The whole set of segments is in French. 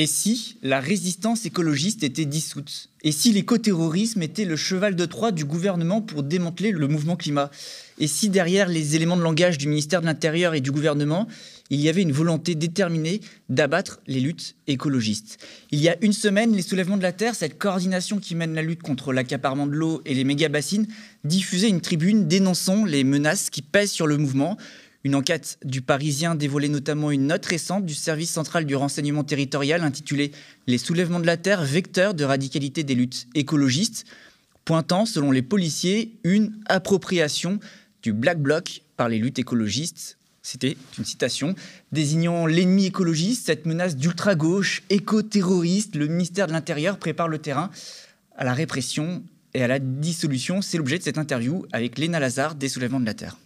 Et si la résistance écologiste était dissoute? Et si l'écoterrorisme était le cheval de Troie du gouvernement pour démanteler le mouvement climat? Et si derrière les éléments de langage du ministère de l'Intérieur et du gouvernement, il y avait une volonté déterminée d'abattre les luttes écologistes? Il y a une semaine, les soulèvements de la Terre, cette coordination qui mène la lutte contre l'accaparement de l'eau et les méga-bassines, diffusait une tribune dénonçant les menaces qui pèsent sur le mouvement, une enquête du Parisien dévoilait notamment une note récente du service central du renseignement territorial intitulée Les soulèvements de la Terre, vecteurs de radicalité des luttes écologistes, pointant, selon les policiers, une appropriation du Black Bloc par les luttes écologistes. C'était une citation. Désignant l'ennemi écologiste, cette menace d'ultra-gauche, éco-terroriste, le ministère de l'Intérieur prépare le terrain à la répression et à la dissolution. C'est l'objet de cette interview avec Léna Lazare des Soulèvements de la Terre.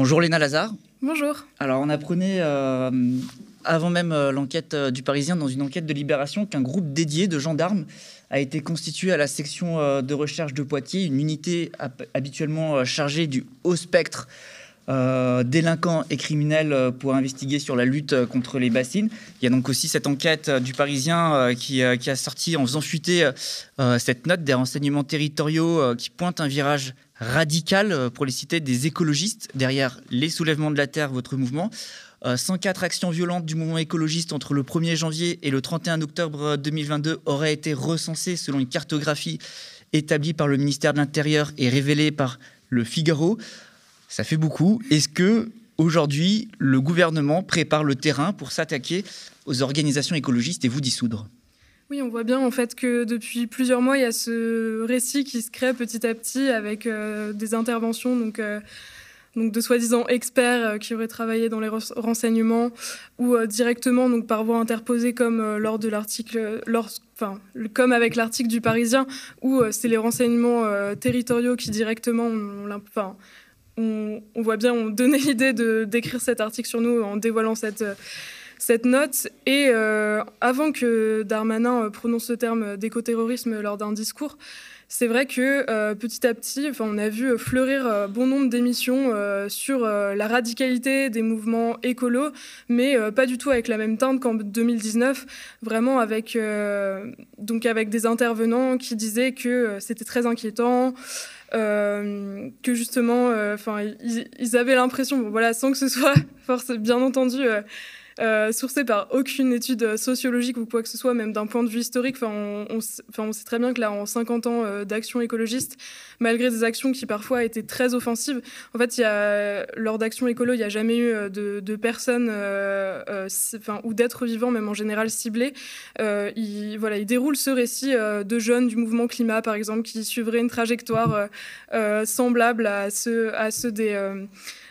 Bonjour Léna Lazare. Bonjour. Alors on apprenait euh, avant même euh, l'enquête euh, du Parisien dans une enquête de Libération qu'un groupe dédié de gendarmes a été constitué à la section de recherche de Poitiers, une unité habituellement chargée du haut spectre délinquants et criminels pour investiguer sur la lutte contre les bassines. Il y a donc aussi cette enquête du Parisien qui, qui, a sorti en faisant fuiter cette note des renseignements territoriaux qui pointe un virage radical, euh, pour les citer, des écologistes derrière les soulèvements de la Terre, votre mouvement. 104 euh, actions violentes du mouvement écologiste entre le 1er janvier et le 31 octobre 2022 auraient été recensées selon une cartographie établie par le ministère de l'Intérieur et révélée par le Figaro. Ça fait beaucoup. Est-ce que aujourd'hui le gouvernement prépare le terrain pour s'attaquer aux organisations écologistes et vous dissoudre? Oui, on voit bien en fait que depuis plusieurs mois, il y a ce récit qui se crée petit à petit avec euh, des interventions euh, de soi-disant experts euh, qui auraient travaillé dans les renseignements ou directement donc par voie interposée comme lors de l'article, comme avec l'article du Parisien où c'est les renseignements territoriaux qui directement, on, on, voit bien, donné l'idée d'écrire cet article sur nous en dévoilant cette cette note. Et euh, avant que Darmanin euh, prononce le terme d'écoterrorisme lors d'un discours, c'est vrai que euh, petit à petit, on a vu fleurir bon nombre d'émissions sur la radicalité des mouvements écolos, mais pas du tout avec la même teinte qu'en 2019, vraiment avec, donc avec des intervenants qui disaient que c'était très inquiétant. que justement, enfin, ils, avaient l'impression, bon, voilà, sans que ce soit force, bien entendu euh, sourcé par aucune étude sociologique ou quoi que ce soit, même d'un point de vue historique. Enfin, on, sait très bien que là, en 50 ans euh, d'action écologiste, malgré des actions qui parfois étaient très offensives, en fait, y a, lors d'actions écolo, il n'y a jamais eu euh, de, personnes enfin, ou d'êtres vivants, même en général ciblés. il, voilà, il déroule ce récit de jeunes du mouvement climat, par exemple, qui suivraient une trajectoire semblable à ceux, à ceux des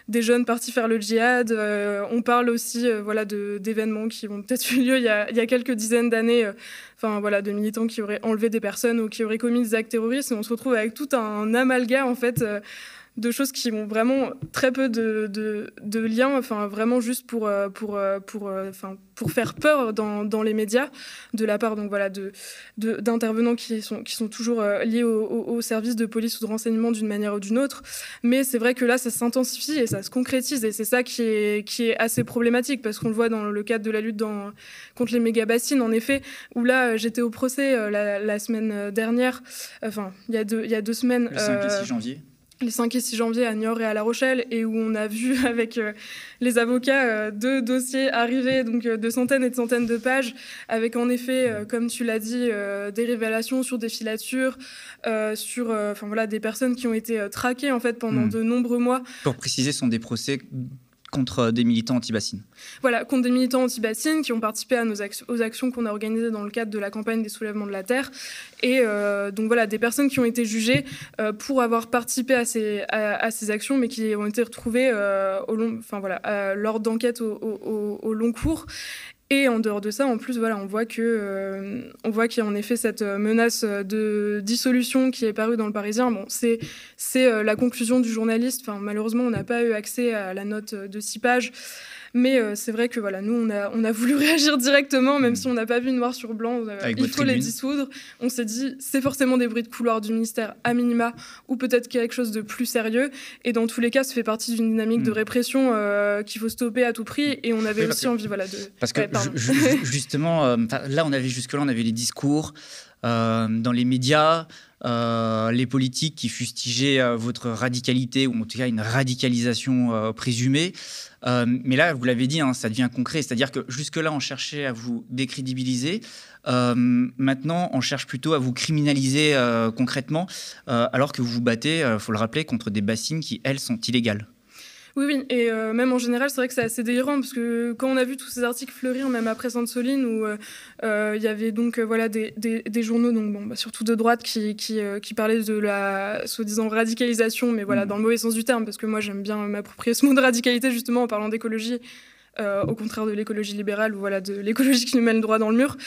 des jeunes partis faire le djihad. Euh, on parle aussi euh, voilà, d'événements qui ont peut-être eu lieu il y a, il y a quelques dizaines d'années, euh, voilà, de militants qui auraient enlevé des personnes ou qui auraient commis des actes terroristes. Et on se retrouve avec tout un amalgame en fait de choses qui ont vraiment très peu de, de, liens, enfin vraiment juste pour, euh, pour, euh, pour, euh, enfin, pour faire peur dans, dans, les médias, de la part donc, voilà, de, d'intervenants qui sont, qui sont toujours liés au, au, service de police ou de renseignement d'une manière ou d'une autre. Mais c'est vrai que là, ça s'intensifie et ça se concrétise et c'est ça qui est, qui est assez problématique parce qu'on le voit dans le cadre de la lutte dans, contre les méga-bassines, en effet, où là, j'étais au procès la, semaine dernière, enfin, il y, a deux, il y a deux semaines. Le 5 et 6 janvier les 5 et 6 janvier à Niort et à La Rochelle, et où on a vu avec euh, les avocats euh, deux dossiers arriver, donc euh, de centaines et de centaines de pages, avec en effet, comme tu l'as dit, des révélations sur des filatures, sur enfin, voilà, des personnes qui ont été traquées en fait pendant hmm. de nombreux mois. Pour préciser, ce sont des procès contre des militants anti-bassines. Voilà, contre des militants anti-bassines qui ont participé à nos aux actions qu'on a organisées dans le cadre de la campagne des soulèvements de la Terre. Et euh, donc voilà, des personnes qui ont été jugées euh, pour avoir participé à ces, actions, mais qui ont été retrouvées euh, au long, lors d'enquêtes au, long cours. Et en dehors de ça, en plus, voilà, on voit que euh, qu'il y a en effet cette menace de dissolution qui est parue dans le Parisien. C'est la conclusion du journaliste. Malheureusement, on n'a pas eu accès à la note de six pages. Mais euh, c'est vrai que voilà, nous, on a, on a voulu réagir directement, même mm. si on n'a pas vu noir sur blanc. Euh, il faut les dissoudre. On s'est dit, c'est forcément des bruits de couloir du ministère à minima, ou peut-être quelque chose de plus sérieux. Et dans tous les cas, ça fait partie d'une dynamique de mm. répression euh, qu'il faut stopper à tout prix. Et on avait aussi envie voilà, de. Parce que justement, là, on avait jusque-là, on avait les discours. Dans les médias, euh, les politiques qui fustigeaient euh, votre radicalité ou en tout cas une radicalisation euh, présumée. mais là, vous l'avez dit, hein, ça devient concret. C'est-à-dire que jusque-là, on cherchait à vous décrédibiliser. maintenant, on cherche plutôt à vous criminaliser concrètement, alors que vous vous battez, il faut le rappeler, contre des bassines qui, elles, sont illégales. Oui, oui, et euh, même en général, c'est vrai que c'est assez délirant parce que quand on a vu tous ces articles fleurir, même après Sainte-Soline, où euh, euh, il y avait donc voilà des, des, journaux, donc bon, bah, surtout de droite, qui, qui, qui, parlaient de la soi-disant radicalisation, mais voilà, mmh. dans le mauvais sens du terme, parce que moi j'aime bien m'approprier ce mot de radicalité justement en parlant d'écologie. au contraire de l'écologie libérale ou voilà de l'écologie qui nous mène droit dans le mur,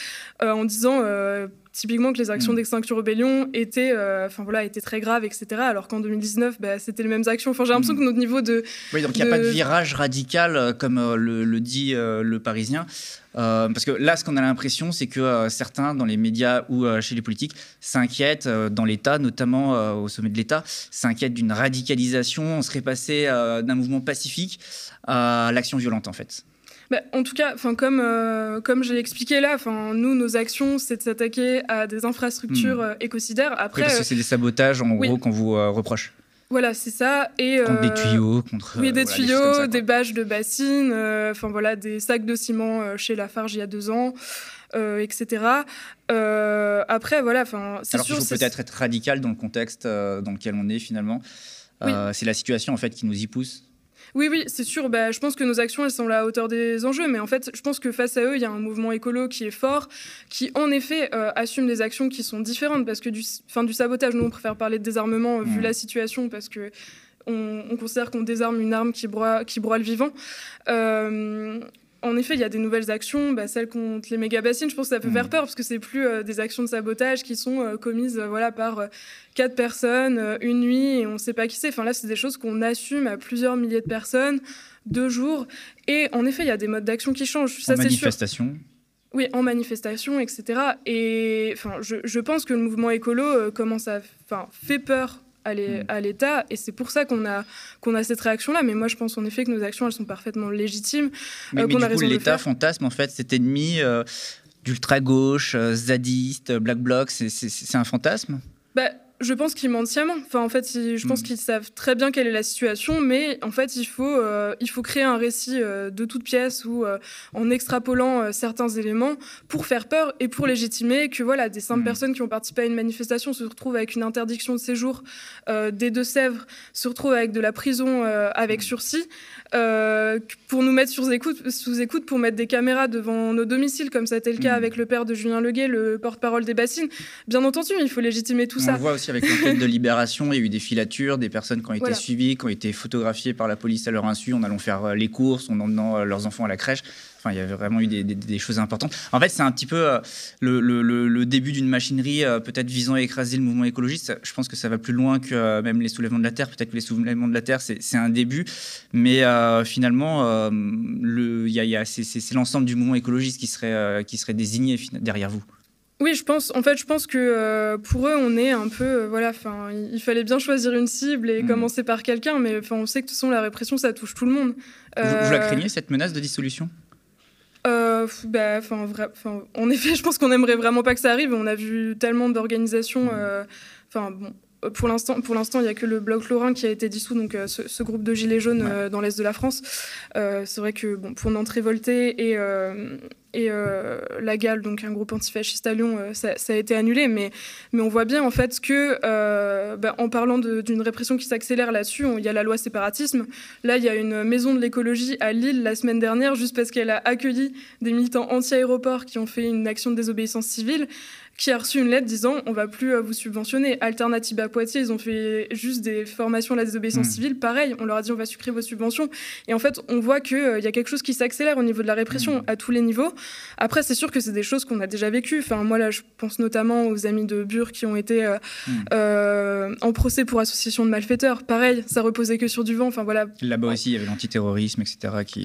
en disant typiquement que les actions mm. d'Extinction Rebellion étaient, euh, enfin voilà, étaient très graves, etc. Alors qu'en 2019, bah, c'était les mêmes actions. Enfin, j'ai l'impression mm. que notre niveau de. Oui, donc il n'y a pas de virage radical, euh, comme euh, le, dit le Parisien. parce que là, ce qu'on a l'impression, c'est que certains, dans les médias ou chez les politiques, s'inquiètent, dans l'État, notamment au sommet de l'État, s'inquiètent d'une radicalisation. On serait passé d'un mouvement pacifique à l'action violente, en fait. Bah, en tout cas, comme, euh, comme j'ai expliqué là, nous, nos actions, c'est de s'attaquer à des infrastructures euh, écocidaires. Après, parce que c'est des sabotages, en gros, qu'on vous euh, reproche. Voilà, c'est ça. Et, contre des tuyaux, contre. Oui, des tuyaux, des, bâches de bassines, enfin voilà, des sacs de ciment chez Lafarge il y a deux ans. etc. après, voilà, enfin, c'est sûr. Alors faut peut-être être radical dans le contexte dans lequel on est finalement. C'est la situation en fait qui nous y pousse. Oui, oui, c'est sûr. Bah, je pense que nos actions, elles sont à la hauteur des enjeux. Mais en fait, je pense que face à eux, il y a un mouvement écolo qui est fort, qui en effet euh, assume des actions qui sont différentes. Parce que du, fin, du sabotage, nous, on préfère parler de désarmement vu mmh. la situation, parce que on, considère qu'on désarme une arme qui broie, qui broie le vivant. Euh, en effet, il y a des nouvelles actions, bah, celles contre les méga bassines. Je pense que ça peut faire mm. peur parce que c'est plus euh, des actions de sabotage qui sont euh, commises euh, voilà par quatre personnes une nuit et on ne sait pas qui c'est. Enfin là, c'est des choses qu'on assume à plusieurs milliers de personnes, deux jours. Et en effet, il y a des modes d'action qui changent. En manifestation. Oui, en manifestation, etc. Et enfin, je, je, pense que le mouvement écolo commence à, enfin, fait peur. À l'État. Et c'est pour ça qu'on a, qu'on a cette réaction-là. Mais moi, je pense en effet que nos actions, elles sont parfaitement légitimes. Mais, euh, du coup, l'État fantasme en fait cet ennemi euh, d'ultra-gauche, euh, zadiste, black bloc. C'est un fantasme? Bah, je pense qu'ils mentent sciemment. Enfin, en fait, je pense hmm. qu'ils savent très bien quelle est la situation, mais en fait, il faut, euh, il faut créer un récit euh, de toute pièce ou euh, en extrapolant certains éléments pour faire peur et pour légitimer que voilà, des simples hmm. personnes qui ont participé à une manifestation se retrouvent avec une interdiction de séjour des Deux-Sèvres, se retrouvent avec de la prison avec hmm. sursis, pour nous mettre sous écoute, sous écoute, pour mettre des caméras devant nos domiciles, comme ça a été le cas avec le père de Julien Leguet, le porte-parole des bassines. Bien entendu, il faut légitimer tout ça. On voit aussi avec l'enquête de Libération, il y a eu des filatures, des personnes qui ont été suivies, qui ont été photographiées par la police à leur insu en allant faire euh, les courses, en emmenant euh, leurs enfants à la crèche. Enfin, il y avait vraiment eu des, choses importantes. En fait, c'est un petit peu euh, le, début d'une machinerie peut-être visant à écraser le mouvement écologiste. Je pense que ça va plus loin que même les soulèvements de la Terre. Peut-être que les soulèvements de la Terre, c'est un début. Mais finalement, c'est l'ensemble du mouvement écologiste qui serait, qui serait désigné derrière vous. Oui, je pense. En fait, je pense que euh, pour eux, on est un peu, euh, voilà. Enfin, il, fallait bien choisir une cible et mm. commencer par quelqu'un, mais enfin, on sait que de toute façon, la répression, ça touche tout le monde. Vous, la euh, craignez cette menace de dissolution? Bah, enfin, en effet, je pense qu'on aimerait vraiment pas que ça arrive. On a vu tellement d'organisations. Mm. Enfin, bon, pour l'instant, pour l'instant, il n'y a que le bloc Lorrain qui a été dissous, donc ce, ce, groupe de gilets jaunes dans l'est de la France. c'est vrai que bon, pour Nantes révolté et et euh, la GAL, donc un groupe antifasciste à Lyon, euh, ça, a été annulé. Mais, mais on voit bien en fait que, euh, bah, en parlant d'une répression qui s'accélère là-dessus, il y a la loi séparatisme. Là, il y a une maison de l'écologie à Lille la semaine dernière, juste parce qu'elle a accueilli des militants anti-aéroports qui ont fait une action de désobéissance civile. Qui a reçu une lettre disant on va plus vous subventionner. Alternative à Poitiers, ils ont fait juste des formations à la désobéissance mmh. civile, pareil, on leur a dit on va supprimer vos subventions. Et en fait, on voit qu'il il y a quelque chose qui s'accélère au niveau de la répression mmh. à tous les niveaux. Après, c'est sûr que c'est des choses qu'on a déjà vécues. Enfin, moi, là, je pense notamment aux amis de Bure qui ont été mmh. en procès pour association de malfaiteurs. Pareil, ça reposait que sur du vent. Enfin, voilà. Là-bas aussi, il y avait l'antiterrorisme, etc. Qui,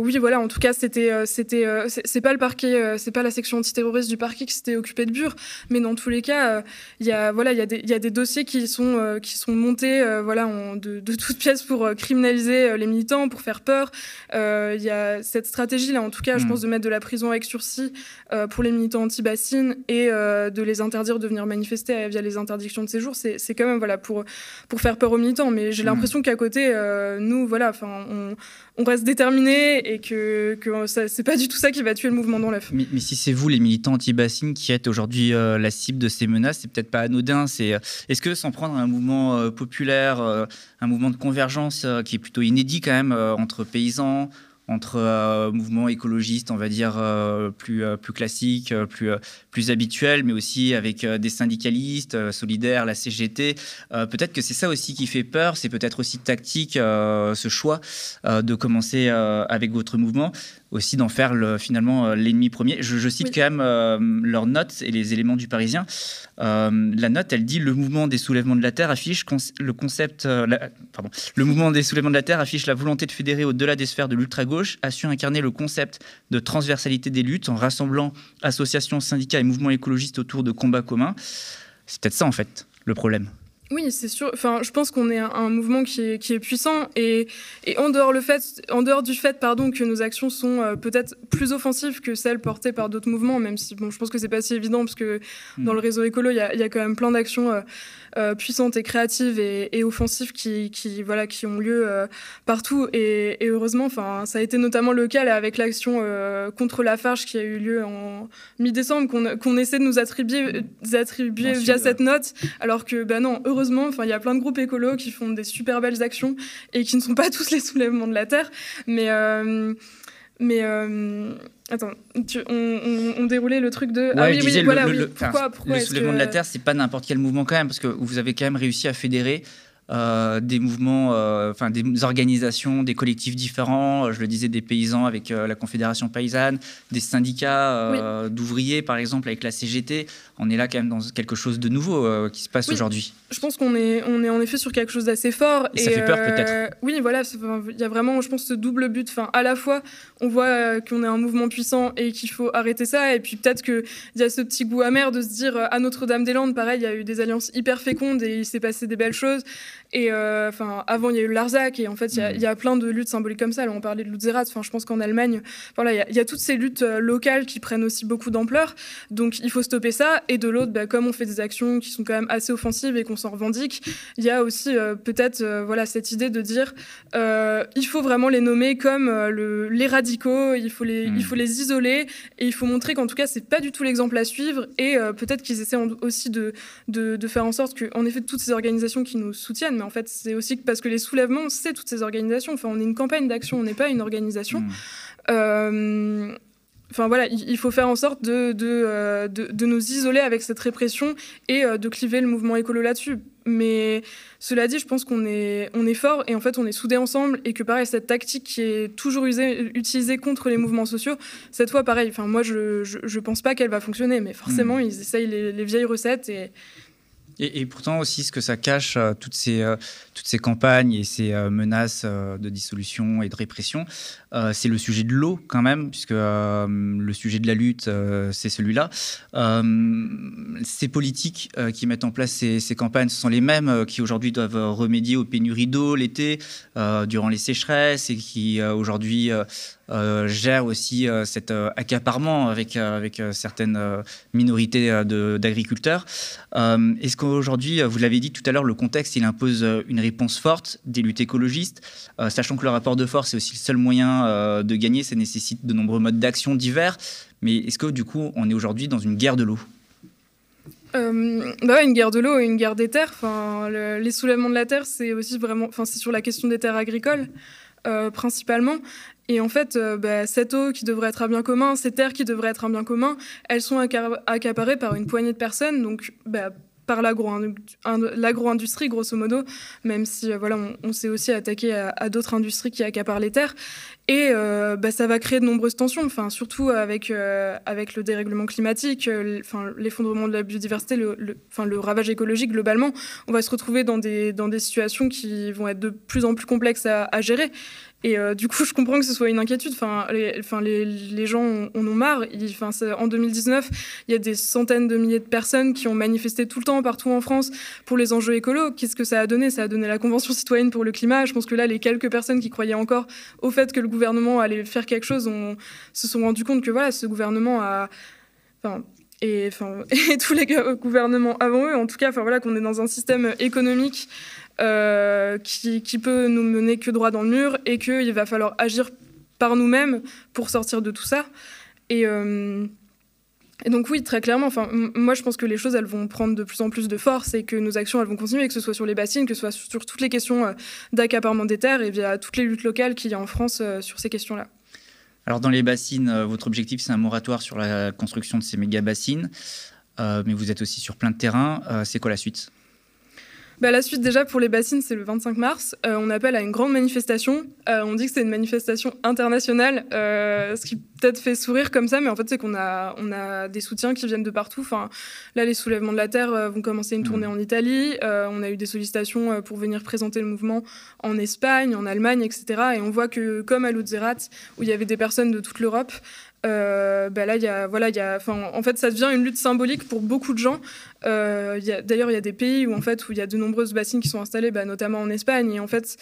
Oui, voilà, en tout cas, c'était, c'était, c'est pas le parquet, c'est pas la section antiterroriste du parquet qui s'était occupé de Bure, mais dans tous les cas, il y a, voilà, il y, a des, y a des dossiers qui sont, qui sont montés, voilà, en, de, de toutes pièces pour criminaliser les militants, pour faire peur. Il y a cette stratégie-là, en tout cas, je hmm. pense, de mettre de la prison avec sursis pour les militants anti-bassines et de les interdire de venir manifester via les interdictions de séjour. C'est, quand même, voilà, pour, pour faire peur aux militants. Mais j'ai hmm. l'impression qu'à côté, nous, voilà, enfin, on, on reste déterminé et que, que c'est pas du tout ça qui va tuer le mouvement dans l'œuf. Mais, si c'est vous, les militants anti-bassines, qui êtes aujourd'hui euh, la cible de ces menaces, c'est peut-être pas anodin. C'est euh, est-ce que s'en prendre à un mouvement euh, populaire, un mouvement de convergence qui est plutôt inédit quand même entre paysans, entre euh, mouvements écologistes, on va dire, euh, plus, euh, plus classiques, plus, plus habituels, mais aussi avec des syndicalistes solidaires, la CGT. peut-être que c'est ça aussi qui fait peur, c'est peut-être aussi tactique, ce choix de commencer avec votre mouvement aussi d'en faire le, finalement euh, l'ennemi premier. Je, cite quand même euh, leurs notes et les éléments du Parisien. Euh, la note, elle dit le mouvement des soulèvements de la terre affiche le concept, pardon, le mouvement des soulèvements de la terre affiche la volonté de fédérer au-delà des sphères de l'ultra gauche, a su incarner le concept de transversalité des luttes en rassemblant associations, syndicats et mouvements écologistes autour de combats communs. C'est peut-être ça en fait le problème. Oui, c'est sûr. Enfin, je pense qu'on est un, mouvement qui est, qui est puissant et, et, en, dehors le fait, en dehors du fait pardon, que nos actions sont euh, peut-être plus offensives que celles portées par d'autres mouvements, même si bon, je pense que c'est pas si évident parce que hmm. dans le réseau écolo, il y, y a, quand même plein d'actions euh, euh, puissantes et créatives et, et offensives qui, qui, voilà, qui ont lieu partout. Et, et heureusement, enfin, ça a été notamment le cas là, avec l'action contre la farge qui a eu lieu en mi-décembre, qu'on essaie de nous attribuer, attribuer via cette note, alors que, ben non, heureusement, il y a plein de groupes écolos qui font des super belles actions et qui ne sont pas tous les soulèvements de la Terre. Mais, euh, mais euh, attends, on, déroulait le truc de. ah oui, oui, voilà, le, pourquoi, le soulèvement de la Terre, c'est pas n'importe quel mouvement quand même, parce que vous avez quand même réussi à fédérer euh, des mouvements, euh, enfin des organisations, des collectifs différents. Euh, je le disais, des paysans avec la Confédération paysanne, des syndicats d'ouvriers, par exemple, avec la CGT. On est là quand même dans quelque chose de nouveau qui se passe aujourd'hui. Je pense qu'on est, on est en effet sur quelque chose d'assez fort. Et, ça fait peur peut-être. Oui, voilà, il y a vraiment, je pense, ce double but. Enfin, à la fois, on voit qu'on est un mouvement puissant et qu'il faut arrêter ça, et puis peut-être qu'il y a ce petit goût amer de se dire à Notre-Dame-des-Landes, pareil, il y a eu des alliances hyper fécondes et il s'est passé des belles choses. Et euh, enfin, avant, il y a eu Larzac, et en fait, il y, a plein de luttes symboliques comme ça. Là, on parlait de Lutzerat. Enfin, je pense qu'en Allemagne, voilà, il y, a toutes ces luttes euh, locales qui prennent aussi beaucoup d'ampleur. Donc, il faut stopper ça. Et de l'autre, bah, comme on fait des actions qui sont quand même assez offensives et qu'on s'en revendique, il y a aussi euh, peut-être voilà cette idée de dire il faut vraiment les nommer comme le, les radicaux. Il faut les, il hmm. faut les isoler et il faut montrer qu'en tout cas, c'est pas du tout l'exemple à suivre. Et peut-être qu'ils essaient aussi de, de, de, faire en sorte que, en effet, toutes ces organisations qui nous soutiennent mais en fait, c'est aussi parce que les soulèvements, c'est toutes ces organisations. Enfin, on est une campagne d'action, on n'est pas une organisation. Mmh. Euh, enfin voilà, il faut faire en sorte de, de, euh, de, nous isoler avec cette répression et euh, de cliver le mouvement écolo là-dessus. Mais cela dit, je pense qu'on est, on est fort et en fait on est soudés ensemble et que pareil, cette tactique qui est toujours usée, utilisée contre les mouvements sociaux, cette fois pareil, enfin moi je, je, pense pas qu'elle va fonctionner, mais forcément mmh. ils essayent les, les, vieilles recettes et, et, pourtant aussi, ce que ça cache, euh, toutes, ces, euh, toutes ces campagnes et ces euh, menaces de dissolution et de répression, c'est le sujet de l'eau quand même, puisque le sujet de la lutte, c'est celui-là. ces politiques qui mettent en place ces, campagnes, ce sont les mêmes qui aujourd'hui doivent remédier aux pénuries d'eau l'été, durant les sécheresses, et qui aujourd'hui euh, gère aussi euh, cet accaparement avec, avec certaines minorités d'agriculteurs. Est-ce qu'aujourd'hui, vous l'avez dit tout à l'heure, le contexte, il impose une réponse forte des luttes écologistes, sachant que le rapport de force est aussi le seul moyen de gagner, ça nécessite de nombreux modes d'action divers. Mais est-ce que du coup, on est aujourd'hui dans une guerre de l'eau? Bah une guerre de l'eau et une guerre des terres. Les soulèvements de la terre, c'est aussi vraiment, enfin, c'est sur la question des terres agricoles. principalement. Et en fait, bah, cette eau qui devrait être un bien commun, ces terres qui devraient être un bien commun, elles sont accaparées par une poignée de personnes. Donc, bah, par l'agro-industrie, grosso modo, même si euh, voilà, on, s'est aussi attaqué à, d'autres industries qui accaparent les terres. Et euh, bah, ça va créer de nombreuses tensions, enfin, surtout avec, euh, avec le dérèglement climatique, l'effondrement de la biodiversité, le, enfin, le ravage écologique globalement. On va se retrouver dans des, dans des situations qui vont être de plus en plus complexes à gérer. Et euh, du coup, je comprends que ce soit une inquiétude. Enfin, les, gens en ont marre. en 2019, il y a des centaines de milliers de personnes qui ont manifesté tout le temps partout en France pour les enjeux écolos. Qu'est-ce que ça a donné? Ça a donné la Convention citoyenne pour le climat. Je pense que là, les quelques personnes qui croyaient encore au fait que le gouvernement allait faire quelque chose on, se sont rendu compte que voilà, ce gouvernement a... Enfin, et, tous les gouvernements avant eux, en tout cas, qu'on est dans un système économique euh, qui, peut nous mener que droit dans le mur et qu'il va falloir agir par nous-mêmes pour sortir de tout ça. Et, euh, donc oui, très clairement, moi je pense que les choses elles vont prendre de plus en plus de force et que nos actions elles vont continuer, que ce soit sur les bassines, que ce soit sur toutes les questions euh, d'accaparement des terres et via toutes les luttes locales qu'il y a en France sur ces questions-là. Alors dans les bassines, votre objectif c'est un moratoire sur la construction de ces méga bassines, mais vous êtes aussi sur plein de terrains. c'est quoi la suite? Bah, la suite, déjà, pour les bassines, c'est le 25 mars. Euh, on appelle à une grande manifestation. Euh, on dit que c'est une manifestation internationale, euh, ce qui peut-être fait sourire comme ça, mais en fait, c'est qu'on a, on a des soutiens qui viennent de partout. Enfin, là, les soulèvements de la Terre vont commencer une tournée mmh. en Italie. on a eu des sollicitations pour venir présenter le mouvement en Espagne, en Allemagne, etc. Et on voit que, comme à Lutzerat, où il y avait des personnes de toute l'Europe, euh, bah là, y a, voilà, y a, en fait, ça devient une lutte symbolique pour beaucoup de gens. Euh, D'ailleurs, il y a des pays où, en fait, où il y a de nombreuses bassines qui sont installées, bah, notamment en Espagne. En fait,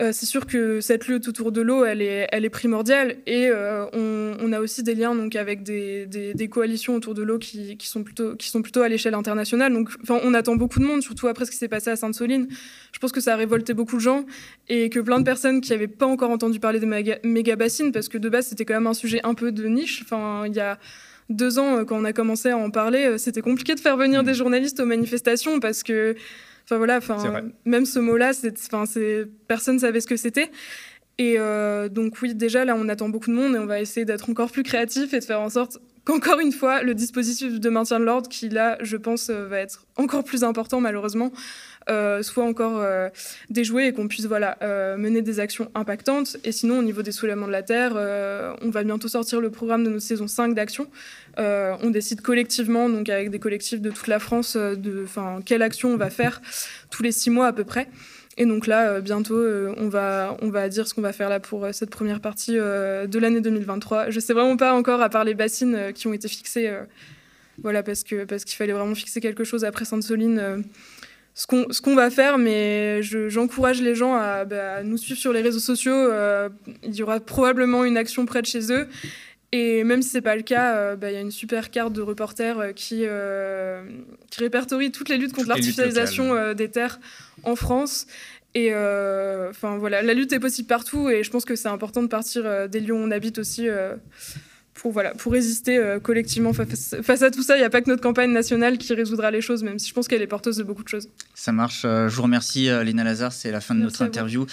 euh, c'est sûr que cette lutte autour de l'eau, elle est, elle est primordiale et euh, on, a aussi des liens donc avec des, des, coalitions autour de l'eau qui, qui, sont plutôt qui sont plutôt à l'échelle internationale. Donc, on attend beaucoup de monde, surtout après ce qui s'est passé à Sainte-Soline. Je pense que ça a révolté beaucoup de gens et que plein de personnes qui n'avaient pas encore entendu parler des méga, bassines, parce que de base c'était quand même un sujet un peu de niche. Enfin, il y a deux ans, euh, quand on a commencé à en parler, c'était compliqué de faire venir mmh. des journalistes aux manifestations parce que Enfin voilà, enfin même ce mot-là, personne savait ce que c'était. Et euh, donc oui, déjà là, on attend beaucoup de monde et on va essayer d'être encore plus créatif et de faire en sorte qu'encore une fois, le dispositif de maintien de l'ordre, qui là, je pense, euh, va être encore plus important malheureusement, soit encore euh, déjoué et qu'on puisse voilà, euh, mener des actions impactantes. Et sinon, au niveau des soulèvements de la Terre, on va bientôt sortir le programme de notre saison 5 d'action. on décide collectivement, donc avec des collectifs de toute la France, de quelle action on va faire tous les six mois à peu près. Et donc là, bientôt, on, va, on va dire ce qu'on va faire là pour cette première partie de l'année 2023. Je sais vraiment pas encore, à part les bassines qui ont été fixées, voilà, parce que parce qu'il fallait vraiment fixer quelque chose après Sainte-Soline ce qu'on va faire, mais j'encourage les gens bah, à, nous suivre sur les réseaux sociaux. Euh, il y aura probablement une action près de chez eux. Et même si c'est pas le cas, euh, bah, il y a une super carte de reporter euh, qui, qui répertorie toutes les luttes contre l'artificialisation des terres en France. Et enfin voilà, la lutte est possible partout et je pense que c'est important de partir des lieux où on habite aussi pour, voilà, pour résister euh, collectivement face, à tout ça. Il n'y a pas que notre campagne nationale qui résoudra les choses, même si je pense qu'elle est porteuse de beaucoup de choses. Ça marche. Euh, je vous remercie, euh, Léna Lazare. C'est la fin de notre interview.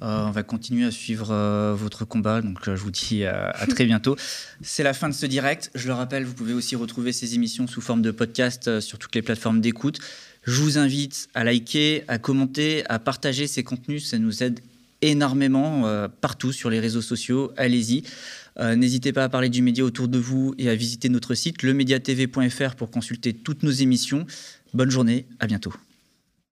on va continuer à suivre votre combat. Donc, je vous dis à très bientôt. C'est la fin de ce direct. Je le rappelle, vous pouvez aussi retrouver ces émissions sous forme de podcast sur toutes les plateformes d'écoute. Je vous invite à liker, à commenter, à partager ces contenus. Ça nous aide énormément partout sur les réseaux sociaux. Allez-y. Euh, n'hésitez pas à parler du média autour de vous et à visiter notre site lemediatv.fr pour consulter toutes nos émissions. Bonne journée, à bientôt.